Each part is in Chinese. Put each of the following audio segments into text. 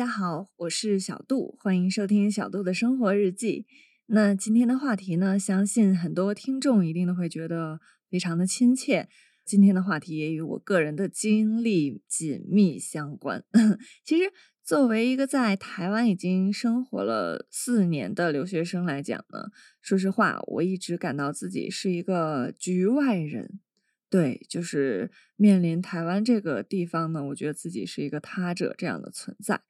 大家好，我是小杜，欢迎收听小杜的生活日记。那今天的话题呢，相信很多听众一定都会觉得非常的亲切。今天的话题也与我个人的经历紧密相关。其实，作为一个在台湾已经生活了四年的留学生来讲呢，说实话，我一直感到自己是一个局外人。对，就是面临台湾这个地方呢，我觉得自己是一个他者这样的存在。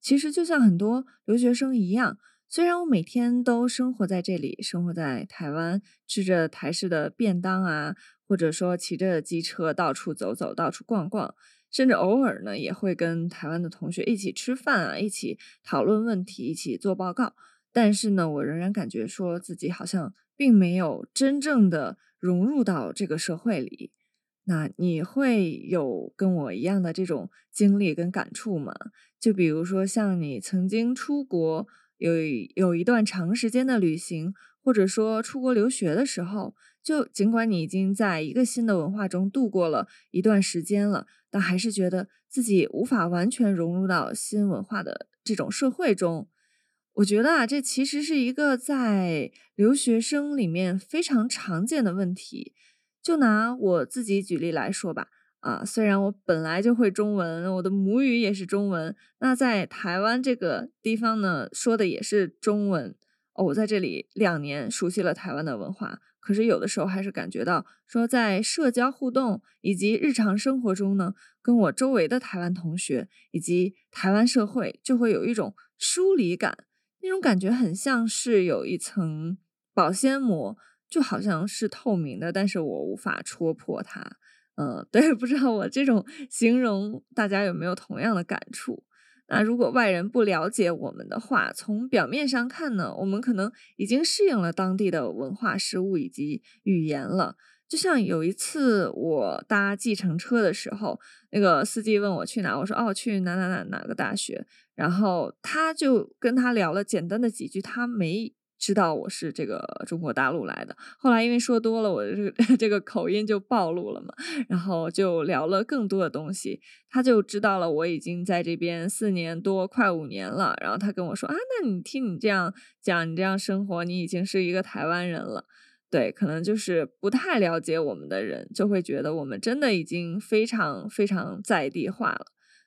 其实就像很多留学生一样，虽然我每天都生活在这里，生活在台湾，吃着台式的便当啊，或者说骑着机车到处走走，到处逛逛，甚至偶尔呢也会跟台湾的同学一起吃饭啊，一起讨论问题，一起做报告。但是呢，我仍然感觉说自己好像并没有真正的。融入到这个社会里，那你会有跟我一样的这种经历跟感触吗？就比如说，像你曾经出国有有一段长时间的旅行，或者说出国留学的时候，就尽管你已经在一个新的文化中度过了一段时间了，但还是觉得自己无法完全融入到新文化的这种社会中。我觉得啊，这其实是一个在留学生里面非常常见的问题。就拿我自己举例来说吧，啊，虽然我本来就会中文，我的母语也是中文，那在台湾这个地方呢，说的也是中文。哦，我在这里两年，熟悉了台湾的文化，可是有的时候还是感觉到，说在社交互动以及日常生活中呢，跟我周围的台湾同学以及台湾社会，就会有一种疏离感。那种感觉很像是有一层保鲜膜，就好像是透明的，但是我无法戳破它。嗯，对，不知道我这种形容大家有没有同样的感触？那如果外人不了解我们的话，从表面上看呢，我们可能已经适应了当地的文化、食物以及语言了。就像有一次我搭计程车的时候，那个司机问我去哪，我说哦去哪哪哪哪个大学，然后他就跟他聊了简单的几句，他没知道我是这个中国大陆来的。后来因为说多了，我这个 这个口音就暴露了嘛，然后就聊了更多的东西，他就知道了我已经在这边四年多，快五年了。然后他跟我说啊，那你听你这样讲，你这样生活，你已经是一个台湾人了。对，可能就是不太了解我们的人，就会觉得我们真的已经非常非常在地化了。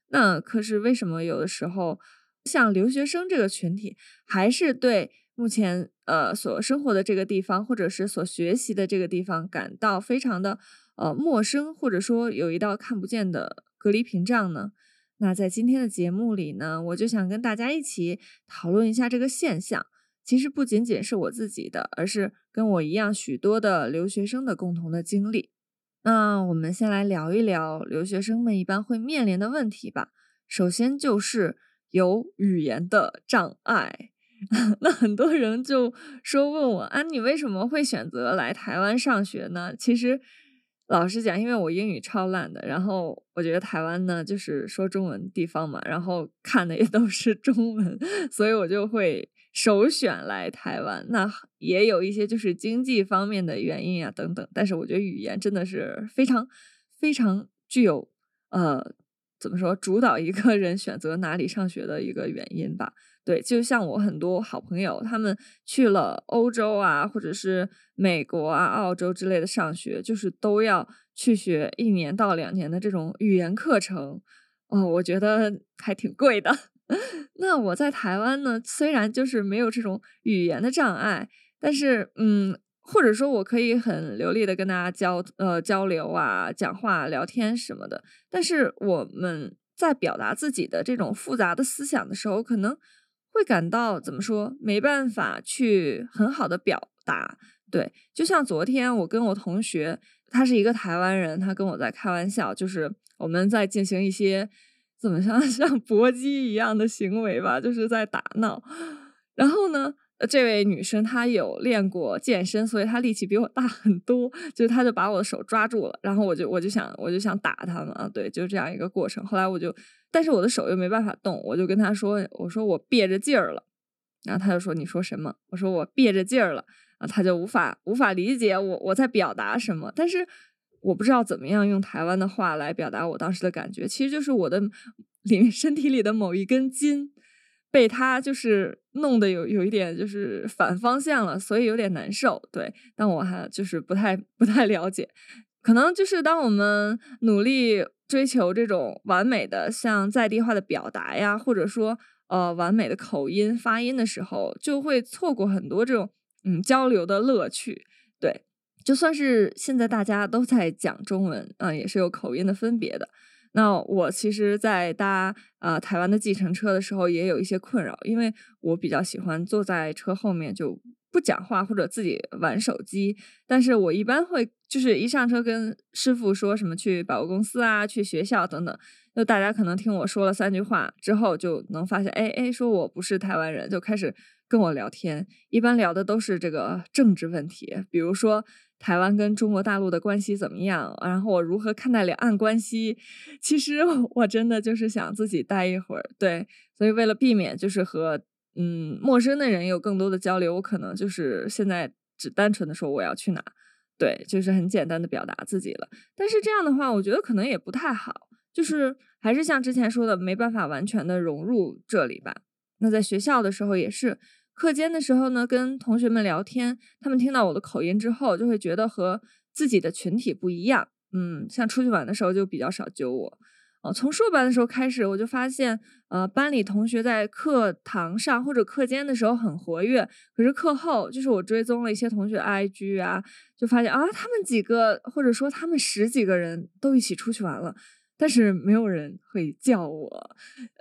那可是为什么有的时候，像留学生这个群体，还是对目前呃所生活的这个地方，或者是所学习的这个地方感到非常的呃陌生，或者说有一道看不见的隔离屏障呢？那在今天的节目里呢，我就想跟大家一起讨论一下这个现象。其实不仅仅是我自己的，而是跟我一样许多的留学生的共同的经历。那我们先来聊一聊留学生们一般会面临的问题吧。首先就是有语言的障碍。那很多人就说问我啊，你为什么会选择来台湾上学呢？其实老实讲，因为我英语超烂的，然后我觉得台湾呢就是说中文地方嘛，然后看的也都是中文，所以我就会。首选来台湾，那也有一些就是经济方面的原因啊，等等。但是我觉得语言真的是非常非常具有呃，怎么说，主导一个人选择哪里上学的一个原因吧。对，就像我很多好朋友，他们去了欧洲啊，或者是美国啊、澳洲之类的上学，就是都要去学一年到两年的这种语言课程。哦，我觉得还挺贵的。那我在台湾呢，虽然就是没有这种语言的障碍，但是嗯，或者说我可以很流利的跟大家交呃交流啊、讲话、聊天什么的，但是我们在表达自己的这种复杂的思想的时候，可能会感到怎么说，没办法去很好的表达。对，就像昨天我跟我同学，他是一个台湾人，他跟我在开玩笑，就是我们在进行一些。怎么像 像搏击一样的行为吧，就是在打闹。然后呢，这位女生她有练过健身，所以她力气比我大很多。就她就把我的手抓住了，然后我就我就想我就想打她嘛，对，就是这样一个过程。后来我就，但是我的手又没办法动，我就跟她说，我说我憋着劲儿了。然后她就说你说什么？我说我憋着劲儿了。啊，她就无法无法理解我我在表达什么，但是。我不知道怎么样用台湾的话来表达我当时的感觉，其实就是我的 里面身体里的某一根筋被他就是弄得有有一点就是反方向了，所以有点难受。对，但我还就是不太不太了解，可能就是当我们努力追求这种完美的像在地化的表达呀，或者说呃完美的口音发音的时候，就会错过很多这种嗯交流的乐趣。对。就算是现在大家都在讲中文，嗯，也是有口音的分别的。那我其实，在搭呃台湾的计程车的时候，也有一些困扰，因为我比较喜欢坐在车后面就不讲话或者自己玩手机。但是我一般会就是一上车跟师傅说什么去百货公司啊、去学校等等，就大家可能听我说了三句话之后，就能发现，哎哎，说我不是台湾人，就开始跟我聊天。一般聊的都是这个政治问题，比如说。台湾跟中国大陆的关系怎么样？然后我如何看待两岸关系？其实我真的就是想自己待一会儿，对。所以为了避免就是和嗯陌生的人有更多的交流，我可能就是现在只单纯的说我要去哪，对，就是很简单的表达自己了。但是这样的话，我觉得可能也不太好，就是还是像之前说的，没办法完全的融入这里吧。那在学校的时候也是。课间的时候呢，跟同学们聊天，他们听到我的口音之后，就会觉得和自己的群体不一样。嗯，像出去玩的时候就比较少揪我。哦，从硕班的时候开始，我就发现，呃，班里同学在课堂上或者课间的时候很活跃，可是课后，就是我追踪了一些同学 IG 啊，就发现啊，他们几个或者说他们十几个人都一起出去玩了。但是没有人会叫我，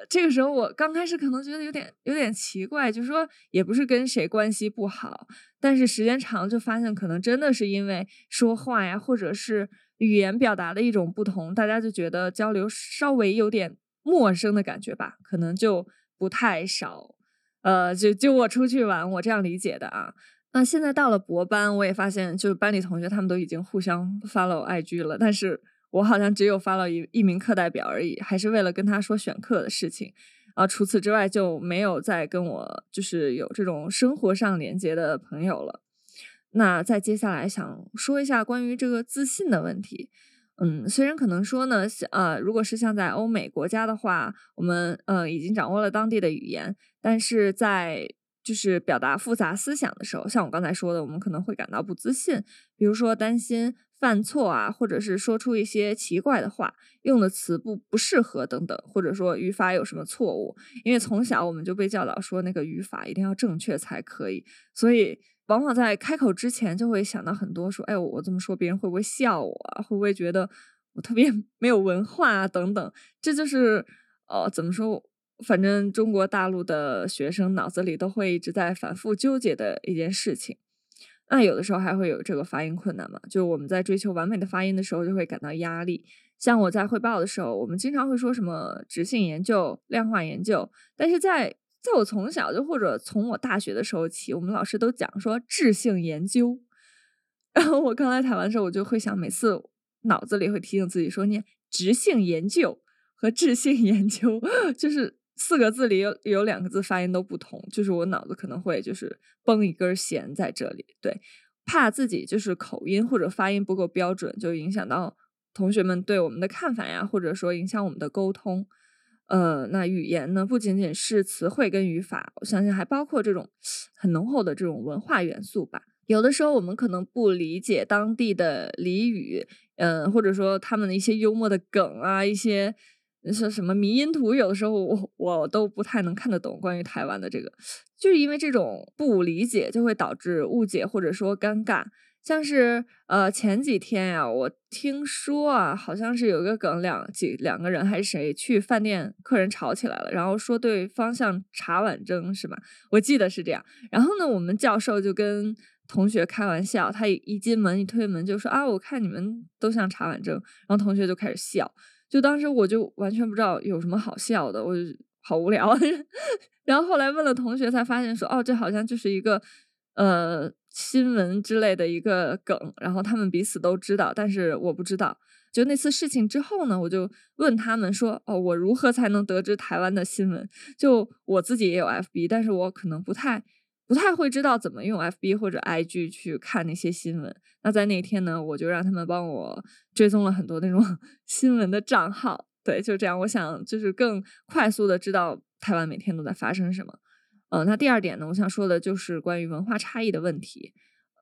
这个时候我刚开始可能觉得有点有点奇怪，就是说也不是跟谁关系不好，但是时间长就发现可能真的是因为说话呀，或者是语言表达的一种不同，大家就觉得交流稍微有点陌生的感觉吧，可能就不太少，呃，就就我出去玩，我这样理解的啊。那现在到了博班，我也发现就是班里同学他们都已经互相 follow IG 了，但是。我好像只有发了一一名课代表而已，还是为了跟他说选课的事情，啊，除此之外就没有再跟我就是有这种生活上连接的朋友了。那再接下来想说一下关于这个自信的问题，嗯，虽然可能说呢，呃，如果是像在欧美国家的话，我们呃已经掌握了当地的语言，但是在就是表达复杂思想的时候，像我刚才说的，我们可能会感到不自信，比如说担心。犯错啊，或者是说出一些奇怪的话，用的词不不适合等等，或者说语法有什么错误，因为从小我们就被教导说那个语法一定要正确才可以，所以往往在开口之前就会想到很多，说哎，我这么说别人会不会笑我？会不会觉得我特别没有文化啊？等等，这就是呃怎么说？反正中国大陆的学生脑子里都会一直在反复纠结的一件事情。那有的时候还会有这个发音困难嘛？就我们在追求完美的发音的时候，就会感到压力。像我在汇报的时候，我们经常会说什么质性研究、量化研究，但是在在我从小就或者从我大学的时候起，我们老师都讲说质性研究。然后我刚来台湾的时候，我就会想，每次脑子里会提醒自己说念质性研究和质性研究，就是。四个字里有有两个字发音都不同，就是我脑子可能会就是绷一根弦在这里，对，怕自己就是口音或者发音不够标准，就影响到同学们对我们的看法呀，或者说影响我们的沟通。呃，那语言呢，不仅仅是词汇跟语法，我相信还包括这种很浓厚的这种文化元素吧。有的时候我们可能不理解当地的俚语，嗯，或者说他们的一些幽默的梗啊，一些。说什么迷因图？有的时候我我都不太能看得懂关于台湾的这个，就是因为这种不理解就会导致误解或者说尴尬。像是呃前几天呀，我听说啊，好像是有一个梗，两几两个人还是谁去饭店，客人吵起来了，然后说对方向茶碗蒸是吧？我记得是这样。然后呢，我们教授就跟同学开玩笑，他一进门一推门就说啊，我看你们都像茶碗蒸，然后同学就开始笑。就当时我就完全不知道有什么好笑的，我就好无聊。然后后来问了同学，才发现说，哦，这好像就是一个呃新闻之类的一个梗，然后他们彼此都知道，但是我不知道。就那次事情之后呢，我就问他们说，哦，我如何才能得知台湾的新闻？就我自己也有 FB，但是我可能不太。不太会知道怎么用 FB 或者 IG 去看那些新闻。那在那天呢，我就让他们帮我追踪了很多那种 新闻的账号。对，就这样。我想就是更快速的知道台湾每天都在发生什么。呃，那第二点呢，我想说的就是关于文化差异的问题。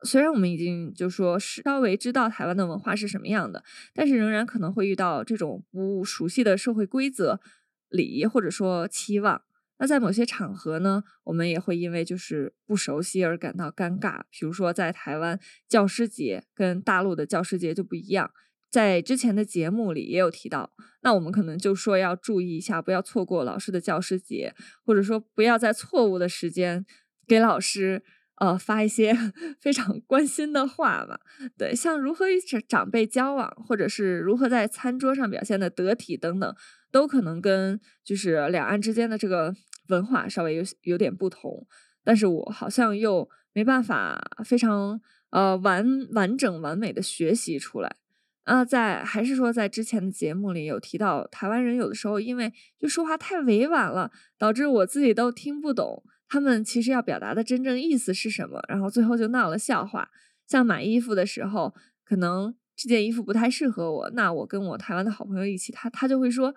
虽然我们已经就说是稍微知道台湾的文化是什么样的，但是仍然可能会遇到这种不熟悉的社会规则、礼仪或者说期望。那在某些场合呢，我们也会因为就是不熟悉而感到尴尬。比如说在台湾教师节跟大陆的教师节就不一样。在之前的节目里也有提到，那我们可能就说要注意一下，不要错过老师的教师节，或者说不要在错误的时间给老师呃发一些 非常关心的话嘛。对，像如何与长长辈交往，或者是如何在餐桌上表现的得体等等，都可能跟就是两岸之间的这个文化稍微有有点不同。但是我好像又没办法非常呃完完整完美的学习出来。啊，在还是说在之前的节目里有提到，台湾人有的时候因为就说话太委婉了，导致我自己都听不懂他们其实要表达的真正意思是什么，然后最后就闹了笑话。像买衣服的时候，可能这件衣服不太适合我，那我跟我台湾的好朋友一起，他他就会说，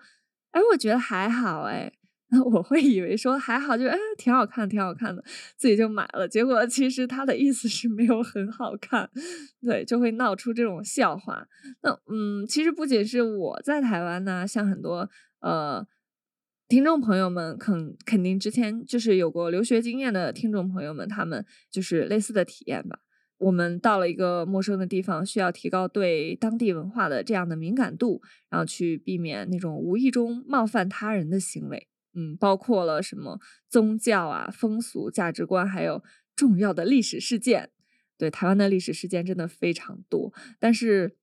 哎，我觉得还好，哎。那 我会以为说还好，就哎挺好看，挺好看的，自己就买了。结果其实他的意思是没有很好看，对，就会闹出这种笑话。那嗯，其实不仅是我在台湾呢，像很多呃听众朋友们，肯肯定之前就是有过留学经验的听众朋友们，他们就是类似的体验吧。我们到了一个陌生的地方，需要提高对当地文化的这样的敏感度，然后去避免那种无意中冒犯他人的行为。嗯，包括了什么宗教啊、风俗、价值观，还有重要的历史事件。对台湾的历史事件真的非常多。但是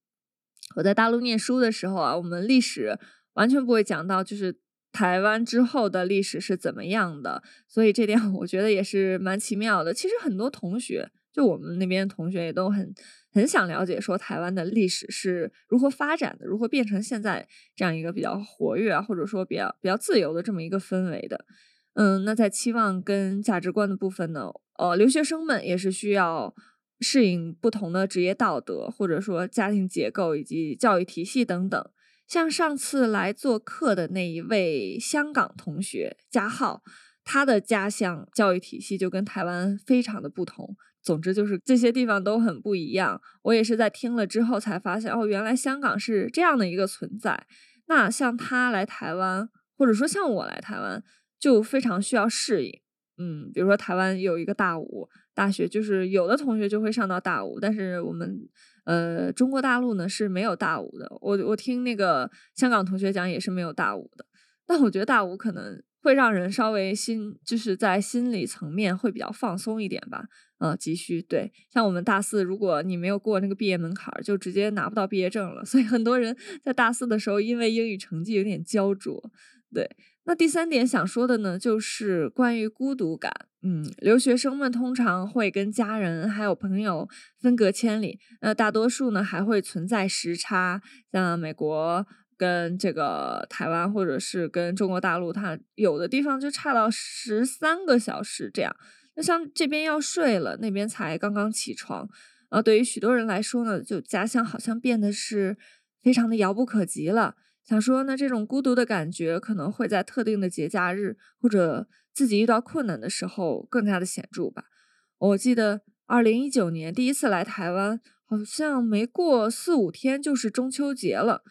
我在大陆念书的时候啊，我们历史完全不会讲到，就是台湾之后的历史是怎么样的。所以这点我觉得也是蛮奇妙的。其实很多同学，就我们那边同学也都很。很想了解说台湾的历史是如何发展的，如何变成现在这样一个比较活跃啊，或者说比较比较自由的这么一个氛围的。嗯，那在期望跟价值观的部分呢，呃，留学生们也是需要适应不同的职业道德，或者说家庭结构以及教育体系等等。像上次来做客的那一位香港同学嘉浩，他的家乡教育体系就跟台湾非常的不同。总之就是这些地方都很不一样。我也是在听了之后才发现，哦，原来香港是这样的一个存在。那像他来台湾，或者说像我来台湾，就非常需要适应。嗯，比如说台湾有一个大五大学，就是有的同学就会上到大五，但是我们呃中国大陆呢是没有大五的。我我听那个香港同学讲也是没有大五的。但我觉得大五可能会让人稍微心就是在心理层面会比较放松一点吧。嗯，急需对，像我们大四，如果你没有过那个毕业门槛，就直接拿不到毕业证了。所以很多人在大四的时候，因为英语成绩有点焦灼。对，那第三点想说的呢，就是关于孤独感。嗯，留学生们通常会跟家人还有朋友分隔千里，那大多数呢还会存在时差，像美国跟这个台湾，或者是跟中国大陆，它有的地方就差到十三个小时这样。像这边要睡了，那边才刚刚起床，啊，对于许多人来说呢，就家乡好像变得是非常的遥不可及了。想说呢，这种孤独的感觉可能会在特定的节假日或者自己遇到困难的时候更加的显著吧。我记得二零一九年第一次来台湾，好像没过四五天就是中秋节了。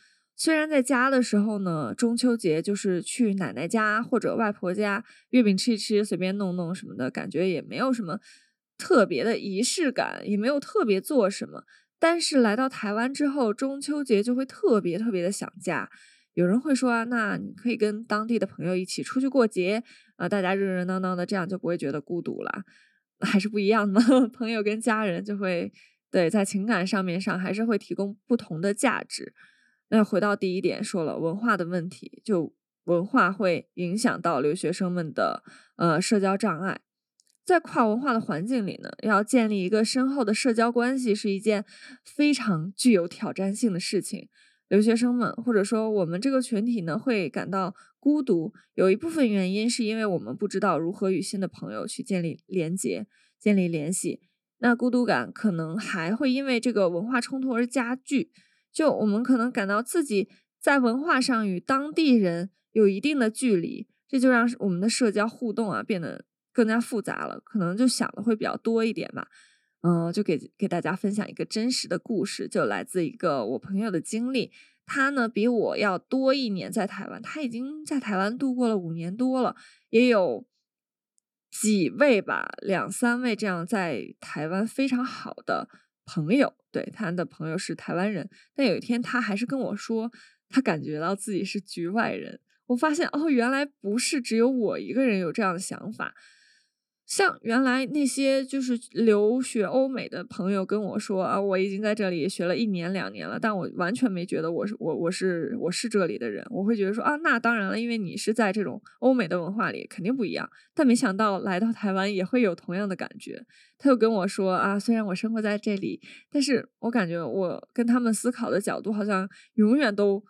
虽然在家的时候呢，中秋节就是去奶奶家或者外婆家，月饼吃一吃，随便弄弄什么的，感觉也没有什么特别的仪式感，也没有特别做什么。但是来到台湾之后，中秋节就会特别特别的想家。有人会说啊，那你可以跟当地的朋友一起出去过节啊，大家热热闹闹的，这样就不会觉得孤独了，还是不一样的。朋友跟家人就会对在情感上面上还是会提供不同的价值。那回到第一点，说了文化的问题，就文化会影响到留学生们的呃社交障碍，在跨文化的环境里呢，要建立一个深厚的社交关系是一件非常具有挑战性的事情。留学生们或者说我们这个群体呢，会感到孤独，有一部分原因是因为我们不知道如何与新的朋友去建立连接、建立联系。那孤独感可能还会因为这个文化冲突而加剧。就我们可能感到自己在文化上与当地人有一定的距离，这就让我们的社交互动啊变得更加复杂了，可能就想的会比较多一点吧。嗯，就给给大家分享一个真实的故事，就来自一个我朋友的经历。他呢比我要多一年在台湾，他已经在台湾度过了五年多了，也有几位吧，两三位这样在台湾非常好的朋友。对，他的朋友是台湾人，但有一天他还是跟我说，他感觉到自己是局外人。我发现哦，原来不是只有我一个人有这样的想法。像原来那些就是留学欧美的朋友跟我说啊，我已经在这里学了一年两年了，但我完全没觉得我是我我是我是这里的人，我会觉得说啊，那当然了，因为你是在这种欧美的文化里，肯定不一样。但没想到来到台湾也会有同样的感觉。他又跟我说啊，虽然我生活在这里，但是我感觉我跟他们思考的角度好像永远都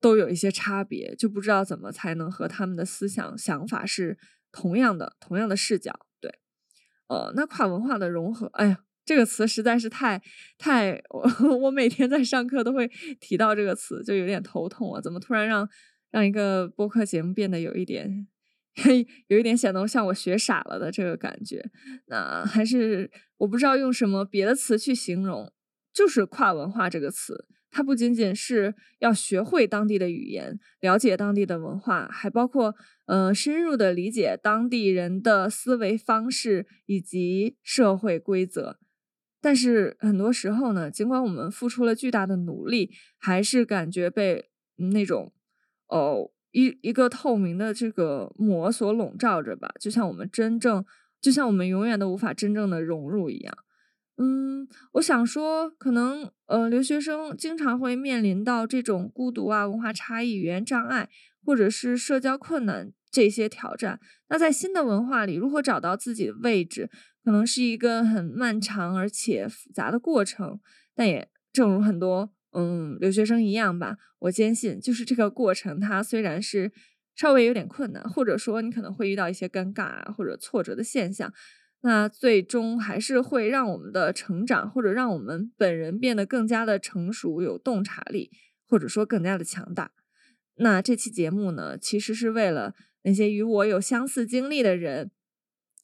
都有一些差别，就不知道怎么才能和他们的思想想法是同样的同样的视角。呃，那跨文化的融合，哎呀，这个词实在是太太，我 我每天在上课都会提到这个词，就有点头痛啊。怎么突然让让一个播客节目变得有一点 有一点显得像我学傻了的这个感觉？那还是我不知道用什么别的词去形容，就是跨文化这个词。它不仅仅是要学会当地的语言，了解当地的文化，还包括呃深入的理解当地人的思维方式以及社会规则。但是很多时候呢，尽管我们付出了巨大的努力，还是感觉被那种哦一一个透明的这个膜所笼罩着吧，就像我们真正，就像我们永远都无法真正的融入一样。嗯，我想说，可能呃，留学生经常会面临到这种孤独啊、文化差异、语言障碍，或者是社交困难这些挑战。那在新的文化里，如何找到自己的位置，可能是一个很漫长而且复杂的过程。但也正如很多嗯留学生一样吧，我坚信，就是这个过程，它虽然是稍微有点困难，或者说你可能会遇到一些尴尬啊或者挫折的现象。那最终还是会让我们的成长，或者让我们本人变得更加的成熟、有洞察力，或者说更加的强大。那这期节目呢，其实是为了那些与我有相似经历的人，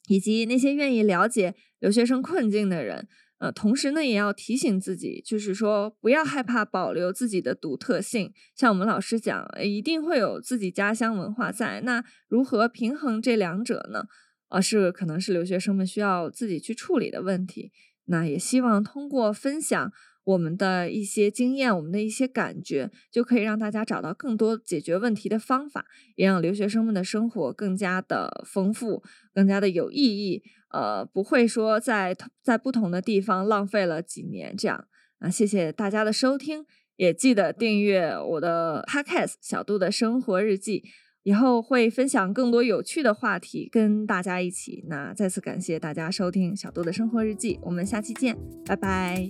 以及那些愿意了解留学生困境的人。呃，同时呢，也要提醒自己，就是说不要害怕保留自己的独特性。像我们老师讲，一定会有自己家乡文化在。那如何平衡这两者呢？而是可能是留学生们需要自己去处理的问题。那也希望通过分享我们的一些经验，我们的一些感觉，就可以让大家找到更多解决问题的方法，也让留学生们的生活更加的丰富，更加的有意义。呃，不会说在在不同的地方浪费了几年这样。啊，谢谢大家的收听，也记得订阅我的 Podcast 小杜的生活日记。以后会分享更多有趣的话题跟大家一起。那再次感谢大家收听小杜的生活日记，我们下期见，拜拜。